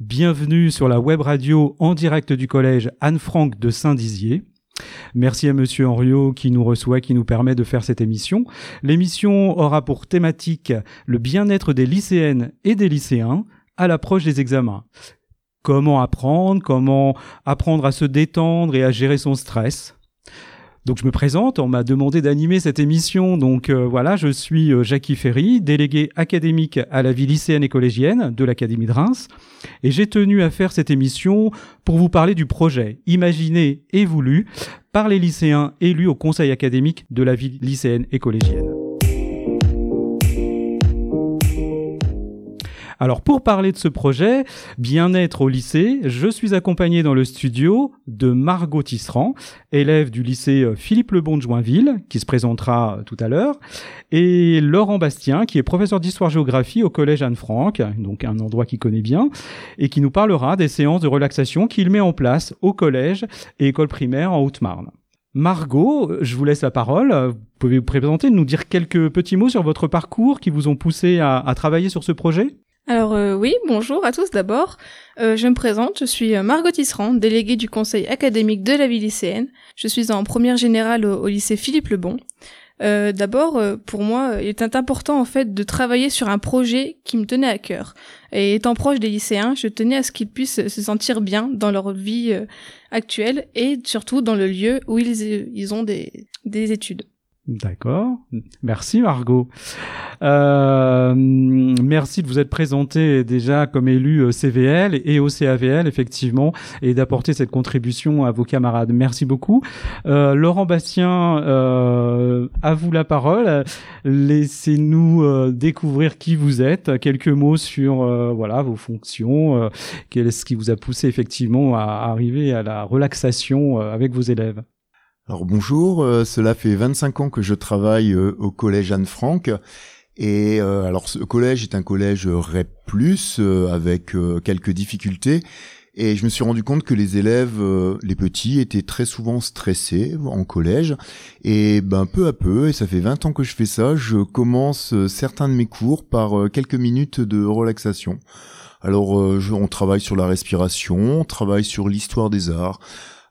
Bienvenue sur la web radio en direct du collège Anne-Franck de Saint-Dizier. Merci à Monsieur Henriot qui nous reçoit, qui nous permet de faire cette émission. L'émission aura pour thématique le bien-être des lycéennes et des lycéens à l'approche des examens. Comment apprendre, comment apprendre à se détendre et à gérer son stress. Donc je me présente, on m'a demandé d'animer cette émission, donc euh, voilà, je suis euh, Jackie Ferry, délégué académique à la vie lycéenne et collégienne de l'Académie de Reims, et j'ai tenu à faire cette émission pour vous parler du projet imaginé et voulu par les lycéens élus au conseil académique de la vie lycéenne et collégienne. Alors pour parler de ce projet, bien-être au lycée, je suis accompagné dans le studio de Margot Tisserand, élève du lycée euh, Philippe Lebon de Joinville, qui se présentera euh, tout à l'heure, et Laurent Bastien, qui est professeur d'histoire-géographie au collège Anne-Franck, donc un endroit qu'il connaît bien, et qui nous parlera des séances de relaxation qu'il met en place au collège et école primaire en Haute-Marne. Margot, je vous laisse la parole. Pouvez vous présenter, nous dire quelques petits mots sur votre parcours qui vous ont poussé à travailler sur ce projet? Alors euh, oui, bonjour à tous d'abord. Euh, je me présente, je suis euh, Margot Tisserand, déléguée du conseil académique de la vie lycéenne. Je suis en première générale au, lycée Philippe Lebon. d'abord, pour moi, il est important en fait de travailler sur un projet qui me tenait à cœur. Et étant proche des lycéens, je tenais à ce qu'ils puissent se sentir bien dans leur vie actuelle et surtout dans le lieu où ils, ont des études. D'accord. Merci Margot. Euh, merci de vous être présenté déjà comme élu euh, CVL et au CAVL effectivement et d'apporter cette contribution à vos camarades. Merci beaucoup. Euh, Laurent Bastien, euh, à vous la parole. Laissez-nous euh, découvrir qui vous êtes. Quelques mots sur euh, voilà vos fonctions. Qu'est-ce qui vous a poussé effectivement à arriver à la relaxation avec vos élèves. Alors bonjour, euh, cela fait 25 ans que je travaille euh, au collège Anne-Franck. Et euh, alors ce collège est un collège REP+, avec quelques difficultés. Et je me suis rendu compte que les élèves, les petits, étaient très souvent stressés en collège. Et ben peu à peu, et ça fait 20 ans que je fais ça, je commence certains de mes cours par quelques minutes de relaxation. Alors on travaille sur la respiration, on travaille sur l'histoire des arts,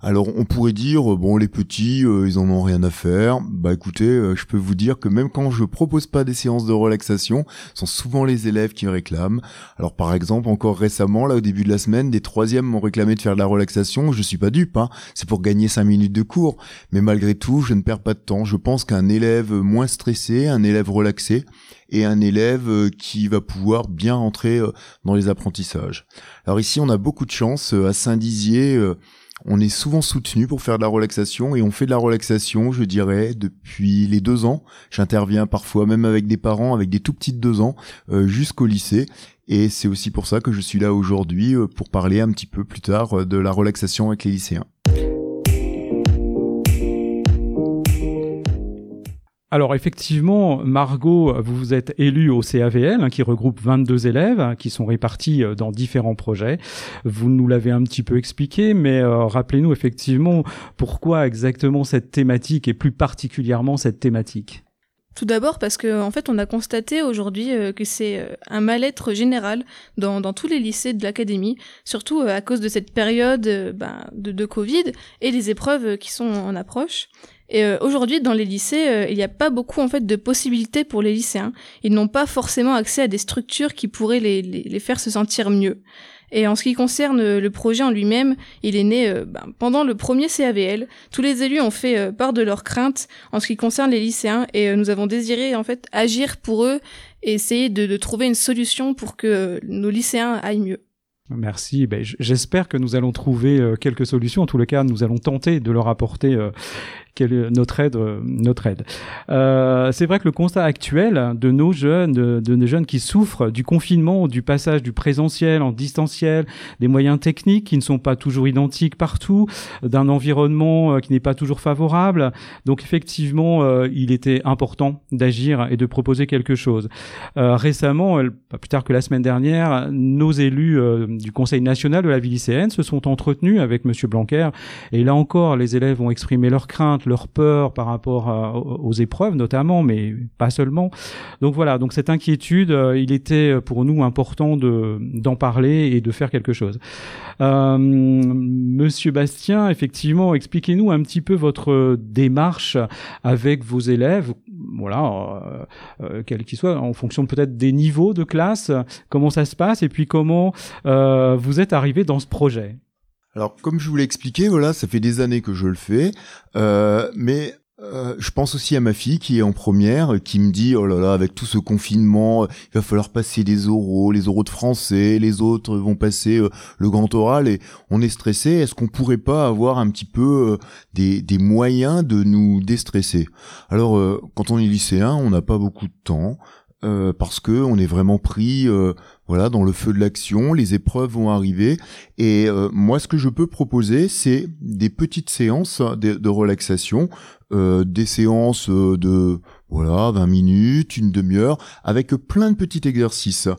alors on pourrait dire bon les petits euh, ils en ont rien à faire. Bah écoutez, euh, je peux vous dire que même quand je propose pas des séances de relaxation, ce sont souvent les élèves qui me réclament. Alors par exemple encore récemment là au début de la semaine, des troisièmes m'ont réclamé de faire de la relaxation. Je suis pas dupe, hein. c'est pour gagner cinq minutes de cours. Mais malgré tout, je ne perds pas de temps. Je pense qu'un élève moins stressé, un élève relaxé, et un élève euh, qui va pouvoir bien entrer dans les apprentissages. Alors ici, on a beaucoup de chance à Saint-Dizier on est souvent soutenu pour faire de la relaxation et on fait de la relaxation, je dirais, depuis les deux ans. J'interviens parfois même avec des parents, avec des tout petits de deux ans, euh, jusqu'au lycée. Et c'est aussi pour ça que je suis là aujourd'hui euh, pour parler un petit peu plus tard euh, de la relaxation avec les lycéens. Alors effectivement, Margot, vous êtes élue au CAVL, hein, qui regroupe 22 élèves, hein, qui sont répartis euh, dans différents projets. Vous nous l'avez un petit peu expliqué, mais euh, rappelez-nous effectivement pourquoi exactement cette thématique et plus particulièrement cette thématique. Tout d'abord parce que en fait on a constaté aujourd'hui euh, que c'est un mal-être général dans, tous les lycées de l'académie, surtout à cause de cette période ben, de, Covid et des épreuves qui sont en approche. Et euh, aujourd'hui, dans les lycées, euh, il n'y a pas beaucoup en fait de possibilités pour les lycéens. Ils n'ont pas forcément accès à des structures qui pourraient les, les, faire se sentir mieux. Et en ce qui concerne euh, le projet en lui-même, il est né ben, pendant le premier CAVL. Tous les élus ont fait part de leurs craintes en ce qui concerne les lycéens et nous avons désiré en fait agir pour eux et essayer de, trouver une solution pour que nos lycéens aillent mieux. Merci. Ben, J'espère que nous allons trouver quelques solutions. En les cas, nous allons tenter de leur apporter notre aide, euh, notre aide. Euh, c'est vrai que le constat actuel de nos jeunes, de, nos jeunes qui souffrent du confinement, du passage du présentiel en distanciel, des moyens techniques qui ne sont pas toujours identiques partout, d'un environnement euh, qui n'est pas toujours favorable. Donc effectivement, il était important d'agir et de proposer quelque chose. récemment, pas plus tard que la semaine dernière, nos élus du Conseil national de la vie lycéenne se sont entretenus avec Monsieur Blanquer. Et là encore, les élèves ont exprimé leurs craintes, leurs peurs par rapport aux épreuves notamment, mais pas seulement. Donc voilà, donc cette inquiétude, il était pour nous important de d'en parler et de faire quelque chose. Monsieur Bastien, effectivement, expliquez-nous un petit peu votre démarche avec vos élèves voilà, euh, euh, quel qu'il soit, en fonction peut-être des niveaux de classe, comment ça se passe et puis comment euh, vous êtes arrivé dans ce projet. Alors, comme je vous l'ai expliqué, voilà, ça fait des années que je le fais, euh, mais euh, je pense aussi à ma fille qui est en première, qui me dit oh là là avec tout ce confinement, il va falloir passer des oraux, les oraux de français, les autres vont passer euh, le grand oral et on est stressé. Est-ce qu'on pourrait pas avoir un petit peu des, des moyens de nous déstresser? Alors quand on est lycéen, on n'a pas beaucoup de temps. parce que on est vraiment pris voilà dans le feu de l'action les épreuves vont arriver et moi ce que je peux proposer c'est des petites séances de, de relaxation euh, des séances euh, de voilà 20 minutes, une demi-heure, avec plein de petits exercices.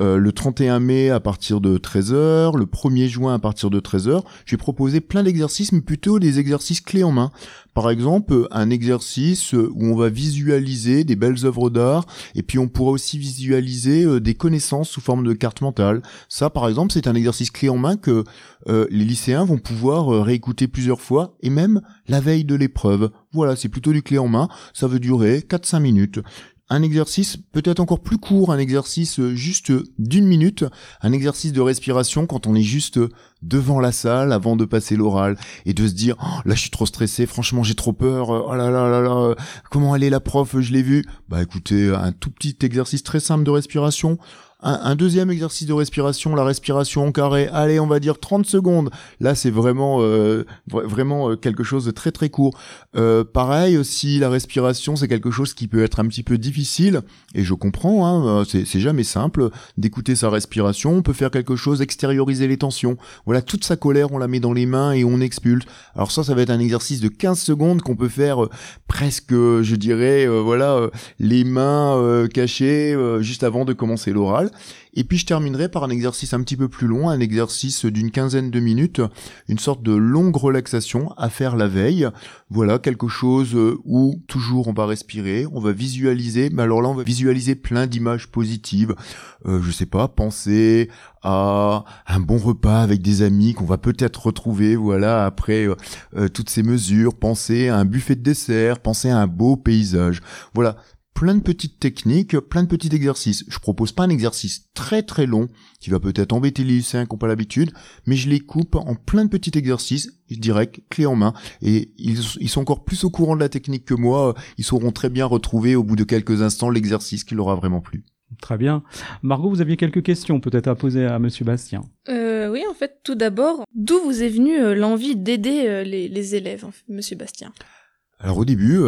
Euh, le 31 mai à partir de 13h, le 1er juin à partir de 13h, j'ai proposé plein d'exercices, mais plutôt des exercices clés en main. Par exemple, un exercice où on va visualiser des belles œuvres d'art, et puis on pourra aussi visualiser euh, des connaissances sous forme de carte mentale. Ça, par exemple, c'est un exercice clé en main que euh, les lycéens vont pouvoir euh, réécouter plusieurs fois, et même la veille de l'épreuve. Voilà, c'est plutôt du clé en main, ça veut durer 4-5 minutes un exercice peut-être encore plus court, un exercice juste d'une minute, un exercice de respiration quand on est juste devant la salle avant de passer l'oral et de se dire oh, là je suis trop stressé, franchement j'ai trop peur, oh là là là là, comment elle est la prof, je l'ai vue. Bah écoutez, un tout petit exercice très simple de respiration un, deuxième exercice de respiration, la respiration en carré. Allez, on va dire 30 secondes. Là, c'est vraiment euh, vraiment euh, quelque chose de très très court. Euh, pareil aussi, la respiration, c'est quelque chose qui peut être un petit peu difficile. Et je comprends, hein, c'est jamais simple d'écouter sa respiration. On peut faire quelque chose, extérioriser les tensions. Voilà, toute sa colère, on la met dans les mains et on expulse. Alors ça, ça va être un exercice de 15 secondes qu'on peut faire presque, je dirais, voilà, les mains cachées juste avant de commencer l'oral. Et puis je terminerai par un exercice un petit peu plus long, un exercice d'une quinzaine de minutes, une sorte de longue relaxation à faire la veille. Voilà, quelque chose où toujours on va respirer, on va visualiser, mais alors là on va visualiser plein d'images positives. Euh, je sais pas, penser à un bon repas avec des amis qu'on va peut-être retrouver, voilà, après euh, euh, toutes ces mesures, penser à un buffet de dessert, penser à un beau paysage. Voilà, plein de petites techniques, plein de petits exercices. Je propose pas un exercice très très long qui va peut-être embêter les lycéens qui n'ont pas l'habitude, mais je les coupe en plein de petits exercices, direct, clé en main, et ils, ils, sont encore plus au courant de la technique que moi, ils sauront très bien retrouver au bout de quelques instants l'exercice qui leur a vraiment plu. Très bien. Margot, vous aviez quelques questions peut-être à poser à Monsieur Bastien. Euh, oui, en fait, tout d'abord, d'où vous est venue euh, l'envie d'aider euh, les, les, élèves, Monsieur Bastien? Alors au début,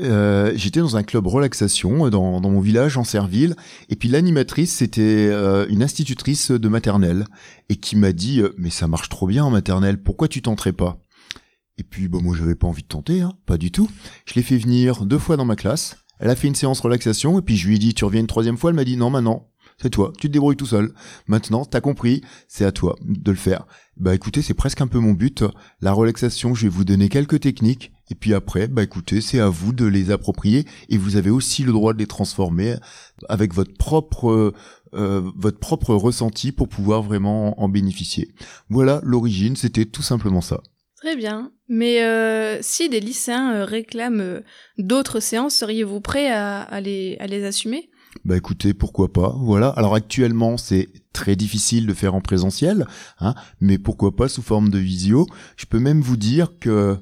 euh, euh, j'étais dans un club relaxation euh, dans, mon village en Serville, et puis l'animatrice c'était une institutrice de maternelle et qui m'a dit mais ça marche trop bien en maternelle, pourquoi tu tenterais pas? Et puis bon moi j'avais pas envie de tenter, hein, pas du tout. Je l'ai fait venir deux fois dans ma classe. Elle a fait une séance relaxation et puis je lui ai dit tu reviens une troisième fois? Elle m'a dit non maintenant c'est toi, tu te débrouilles tout seul. Maintenant, t'as compris, c'est à toi de le faire. Bah écoutez, c'est presque un peu mon but. La relaxation, je vais vous donner quelques techniques, et puis après, bah écoutez, c'est à vous de les approprier, et vous avez aussi le droit de les transformer avec votre propre euh, votre propre ressenti pour pouvoir vraiment en bénéficier. Voilà, l'origine, c'était tout simplement ça. Très bien. Mais euh, si des lycéens euh, réclament d'autres séances, seriez-vous prêt à, les, à les assumer? Bah écoutez, pourquoi pas, voilà. Alors actuellement, c'est très difficile de faire en présentiel, hein, mais pourquoi pas sous forme de visio. Je peux même vous dire que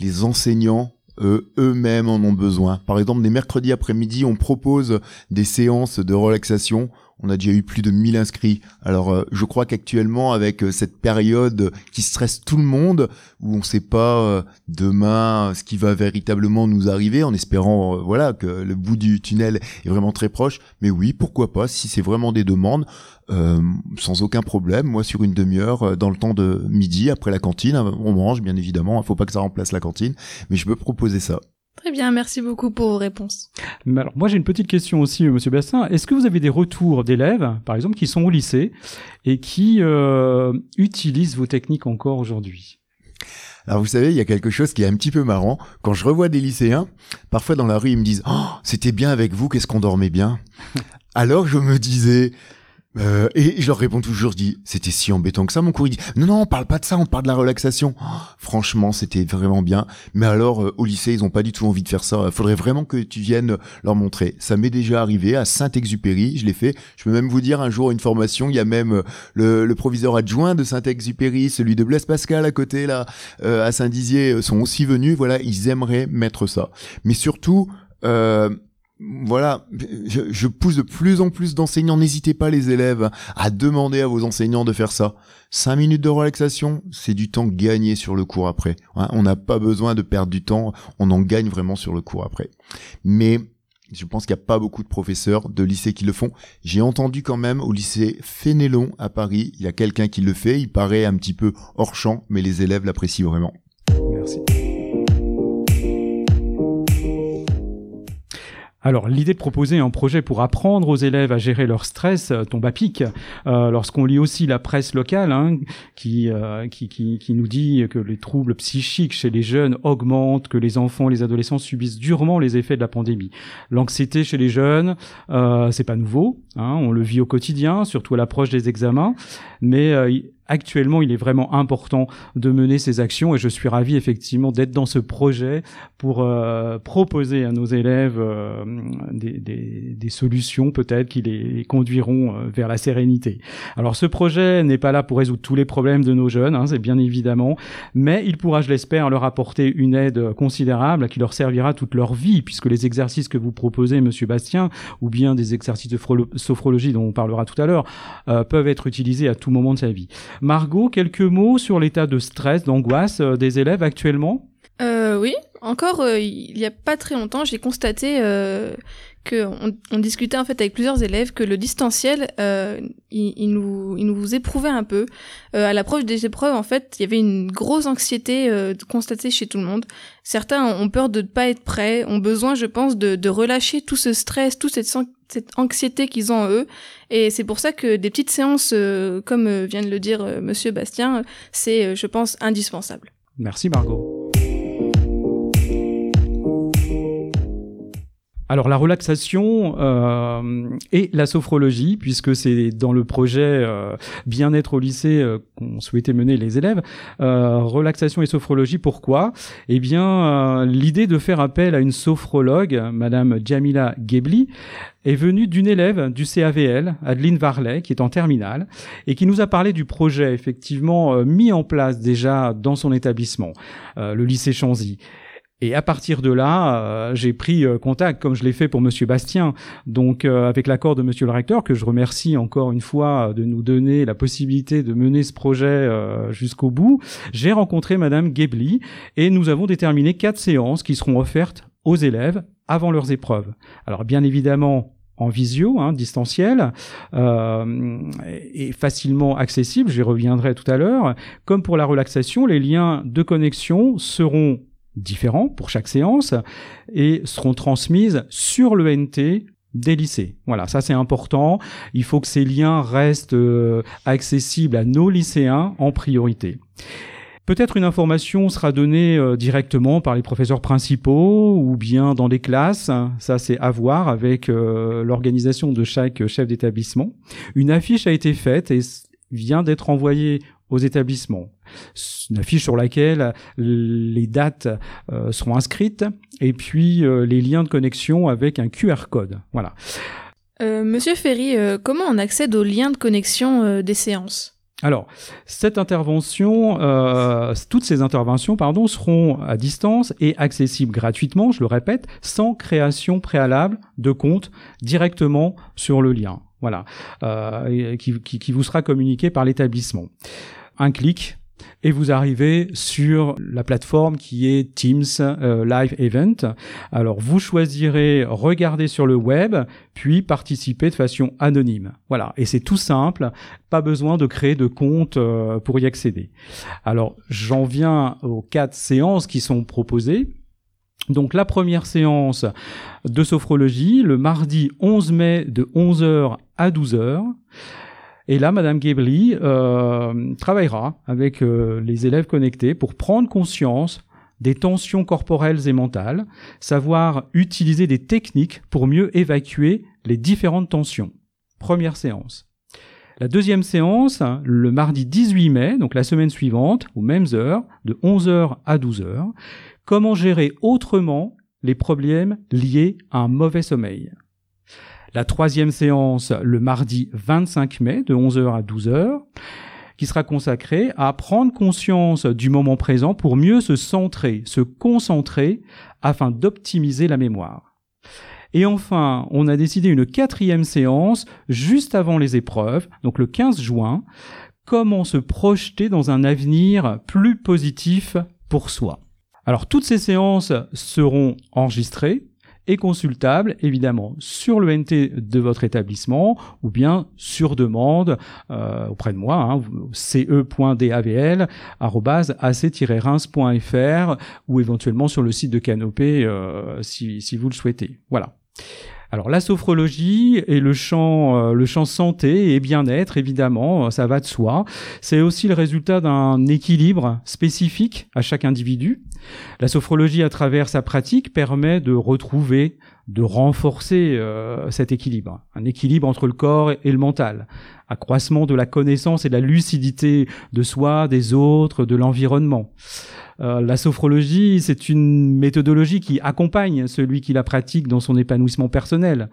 les enseignants eux-mêmes en ont besoin. Par exemple, les mercredis après-midi, on propose des séances de relaxation on a déjà eu plus de 1000 inscrits. Alors euh, je crois qu'actuellement avec euh, cette période qui stresse tout le monde, où on ne sait pas euh, demain ce qui va véritablement nous arriver, en espérant voilà que le bout du tunnel est vraiment très proche. Mais oui, pourquoi pas si c'est vraiment des demandes, sans aucun problème. Moi sur une demi-heure, dans le temps de midi après la cantine, on mange bien évidemment. Il faut pas que ça remplace la cantine, mais je peux proposer ça. Très bien, merci beaucoup pour vos réponses. Alors, moi, j'ai une petite question aussi, Monsieur Bassin. Est-ce que vous avez des retours d'élèves, par exemple, qui sont au lycée et qui euh, utilisent vos techniques encore aujourd'hui? Alors vous savez, il y a quelque chose qui est un petit peu marrant. Quand je revois des lycéens, parfois dans la rue, ils me disent oh, c'était bien avec vous, qu'est-ce qu'on dormait bien?" Alors je me disais euh, et je leur réponds toujours, je dis, c'était si embêtant que ça, mon cours. Il dit, non, non, on parle pas de ça, on parle de la relaxation. Oh, franchement, c'était vraiment bien. Mais alors, euh, au lycée, ils ont pas du tout envie de faire ça. Faudrait vraiment que tu viennes leur montrer. Ça m'est déjà arrivé à Saint-Exupéry, je l'ai fait. Je peux même vous dire, un jour, une formation, il y a même euh, le, le proviseur adjoint de Saint-Exupéry, celui de Blaise Pascal à côté, là, à Saint-Dizier, sont aussi venus. Voilà, ils aimeraient mettre ça. Mais surtout, euh, voilà, je, pousse de plus en plus d'enseignants. N'hésitez pas les élèves à demander à vos enseignants de faire ça. Cinq minutes de relaxation, c'est du temps gagné sur le cours après. Hein. on n'a pas besoin de perdre du temps, on en gagne vraiment sur le cours après. Mais je pense qu'il n'y a pas beaucoup de professeurs de lycée qui le font. J'ai entendu quand même au lycée Fénélon à Paris, il y a quelqu'un qui le fait. Il paraît un petit peu hors champ, mais les élèves l'apprécient vraiment. Merci. Alors l'idée de proposer un projet pour apprendre aux élèves à gérer leur stress euh, tombe à pic. Euh, lorsqu'on lit aussi la presse locale hein, euh, qui, qui, qui, nous dit que les troubles psychiques chez les jeunes augmentent, que les enfants et les adolescents subissent durement les effets de la pandémie. L'anxiété chez les jeunes, euh, c'est pas nouveau, hein, on le vit au quotidien, surtout à l'approche des examens, mais actuellement, il est vraiment important de mener ces actions et je suis ravi effectivement d'être dans ce projet pour euh, proposer à nos élèves euh, des, solutions peut-être qui les conduiront euh, vers la sérénité. Alors ce projet n'est pas là pour résoudre tous les problèmes de nos jeunes, hein, c'est bien évidemment, mais il pourra, je l'espère, leur apporter une aide considérable qui leur servira toute leur vie puisque les exercices que vous proposez, Monsieur Bastien, ou bien des exercices de sophrologie dont on parlera tout à l'heure, peuvent être utilisés à tout moment de sa vie. Margot, quelques mots sur l'état de stress, d'angoisse euh, des élèves actuellement? Euh, Oui, encore euh, il n'y a pas très longtemps, j'ai constaté qu'on on discutait en fait avec plusieurs élèves que le distanciel, il, nous, il nous éprouvait un peu. à l'approche des épreuves, en fait, il y avait une grosse anxiété constatée chez tout le monde. Certains ont peur de ne pas être prêts, ont besoin, je pense, de, de relâcher tout ce stress, toute cette cette anxiété qu'ils ont en eux. Et c'est pour ça que des petites séances, euh, comme euh, vient de le dire euh, Monsieur Bastien, c'est, je pense, indispensable. Merci Margot. Alors la relaxation euh, et la sophrologie, puisque c'est dans le projet euh, bien-être au lycée euh, qu'on souhaitait mener les élèves. relaxation et sophrologie, pourquoi? Eh bien, l'idée de faire appel à une sophrologue, Madame Jamila Gebli, est venue d'une élève du CAVL, Adeline Varlet, qui est en terminale, et qui nous a parlé du projet effectivement mis en place déjà dans son établissement, le lycée Chanzy. Et à partir de là, euh, j'ai pris euh, contact, comme je l'ai fait pour Monsieur Bastien, donc euh, avec l'accord de Monsieur le recteur, que je remercie encore une fois de nous donner la possibilité de mener ce projet jusqu'au bout. J'ai rencontré Madame Gebli et nous avons déterminé quatre séances qui seront offertes aux élèves avant leurs épreuves. Alors bien évidemment, en visio, hein, distanciel, euh, et facilement accessible, j'y reviendrai tout à l'heure. Comme pour la relaxation, les liens de connexion seront différents pour chaque séance et seront transmises sur le NT des lycées. Voilà, ça c'est important. Il faut que ces liens restent euh, accessibles à nos lycéens en priorité. Peut-être une information sera donnée euh, directement par les professeurs principaux ou bien dans les classes. Ça, c'est à voir avec euh, l'organisation de chaque chef d'établissement. Une affiche a été faite et vient d'être envoyée aux établissements. Une affiche sur laquelle les dates euh, seront inscrites et puis euh, les liens de connexion avec un QR code. Voilà. Euh, Monsieur Ferry, comment on accède aux liens de connexion des séances? Alors, cette intervention, toutes ces interventions, pardon, seront à distance et accessibles gratuitement, je le répète, sans création préalable de compte directement sur le lien. Voilà, qui, qui, vous sera communiqué par l'établissement un clic et vous arrivez sur la plateforme qui est Teams euh, Live Event. Alors vous choisirez regarder sur le web, puis participer de façon anonyme. Voilà, et c'est tout simple, pas besoin de créer de compte euh, pour y accéder. Alors j'en viens aux quatre séances qui sont proposées. Donc la première séance de sophrologie le mardi 11 mai de 11h à 12h. Et là, Madame Gebli euh, travaillera avec euh, les élèves connectés pour prendre conscience des tensions corporelles et mentales, savoir utiliser des techniques pour mieux évacuer les différentes tensions. Première séance. La deuxième séance, le mardi 18 mai, donc la semaine suivante, aux mêmes heures, de 11h à 12h, comment gérer autrement les problèmes liés à un mauvais sommeil? La troisième séance, le mardi 25 mai, de 11h à 12h, qui sera consacrée à prendre conscience du moment présent pour mieux se centrer, se concentrer afin d'optimiser la mémoire. Et enfin, on a décidé une quatrième séance juste avant les épreuves, donc le 15 juin, comment se projeter dans un avenir plus positif pour soi? Alors toutes ces séances seront enregistrées et consultables évidemment sur le NT de votre établissement ou bien sur demande euh, auprès de moi, hein, ce.davl@ac-reims.fr ou éventuellement sur le site de Canopé euh, si, si vous le souhaitez. Voilà. Alors la sophrologie et le champ, euh, le champ santé et bien-être, évidemment, euh, ça va de soi. C'est aussi le résultat d'un équilibre spécifique à chaque individu. La sophrologie, à travers sa pratique, permet de retrouver, de renforcer euh, cet équilibre, un équilibre entre le corps et le mental, accroissement de la connaissance et de la lucidité de soi, des autres, de l'environnement. Euh, la sophrologie, c'est une méthodologie qui accompagne celui qui la pratique dans son épanouissement personnel.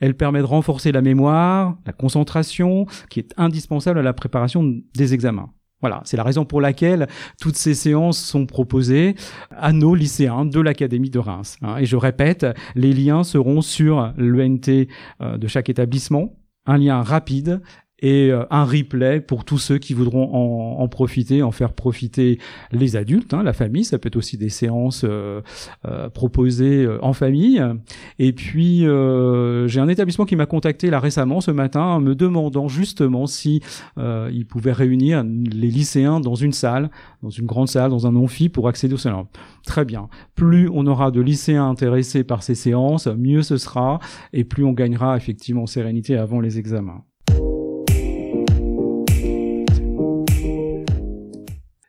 Elle permet de renforcer la mémoire, la concentration, qui est indispensable à la préparation des examens. Voilà, c'est la raison pour laquelle toutes ces séances sont proposées à nos lycéens de l'Académie de Reims. Hein. Et je répète, les liens seront sur l'ENT euh, de chaque établissement, un lien rapide et euh, un replay pour tous ceux qui voudront en, en profiter, en faire profiter les adultes, hein, la famille. Ça peut être aussi des séances euh, euh proposées euh, en famille. Et puis j'ai un établissement qui m'a contacté là récemment ce matin, me demandant justement si il pouvait réunir les lycéens dans une salle, dans une grande salle, dans un amphi pour accéder au salon. Très bien. Plus on aura de lycéens intéressés par ces séances, mieux ce sera, et plus on gagnera effectivement en sérénité avant les examens.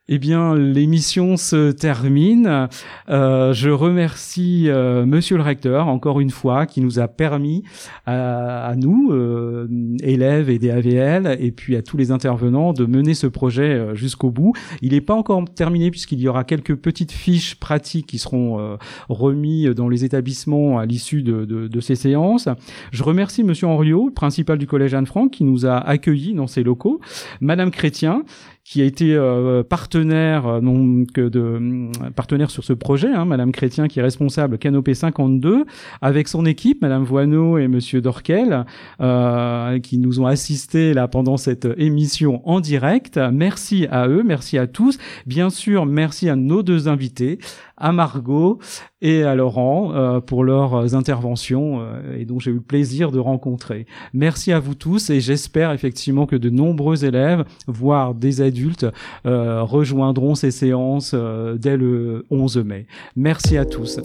Eh bien, l'émission se termine. Euh, je remercie euh, Monsieur le recteur encore une fois qui nous a permis à, nous, euh, élèves et des AVL, et puis à tous les intervenants de mener ce projet euh, jusqu'au bout. Il n'est pas encore terminé puisqu'il y aura quelques petites fiches pratiques qui seront euh, remises dans les établissements à l'issue de, de, de, ces séances. Je remercie Monsieur Henriot, principal du collège Anne-Franck, qui nous a accueillis dans ses locaux, Madame Chrétien qui a été euh, partenaire euh, donc de euh, partenaire sur ce projet, hein, Madame Chrétien qui est responsable Canopé 52, avec son équipe, Madame Voineau et Monsieur Dorquel, euh, qui nous ont assistés là pendant cette émission en direct. Merci à eux, merci à tous. Bien sûr, merci à nos deux invités, à Margot et à Laurent euh, pour leurs interventions euh, et dont j'ai eu le plaisir de rencontrer. Merci à vous tous et j'espère effectivement que de nombreux élèves, voire des adultes, euh, rejoindront ces séances dès le 11 mai. Merci à tous.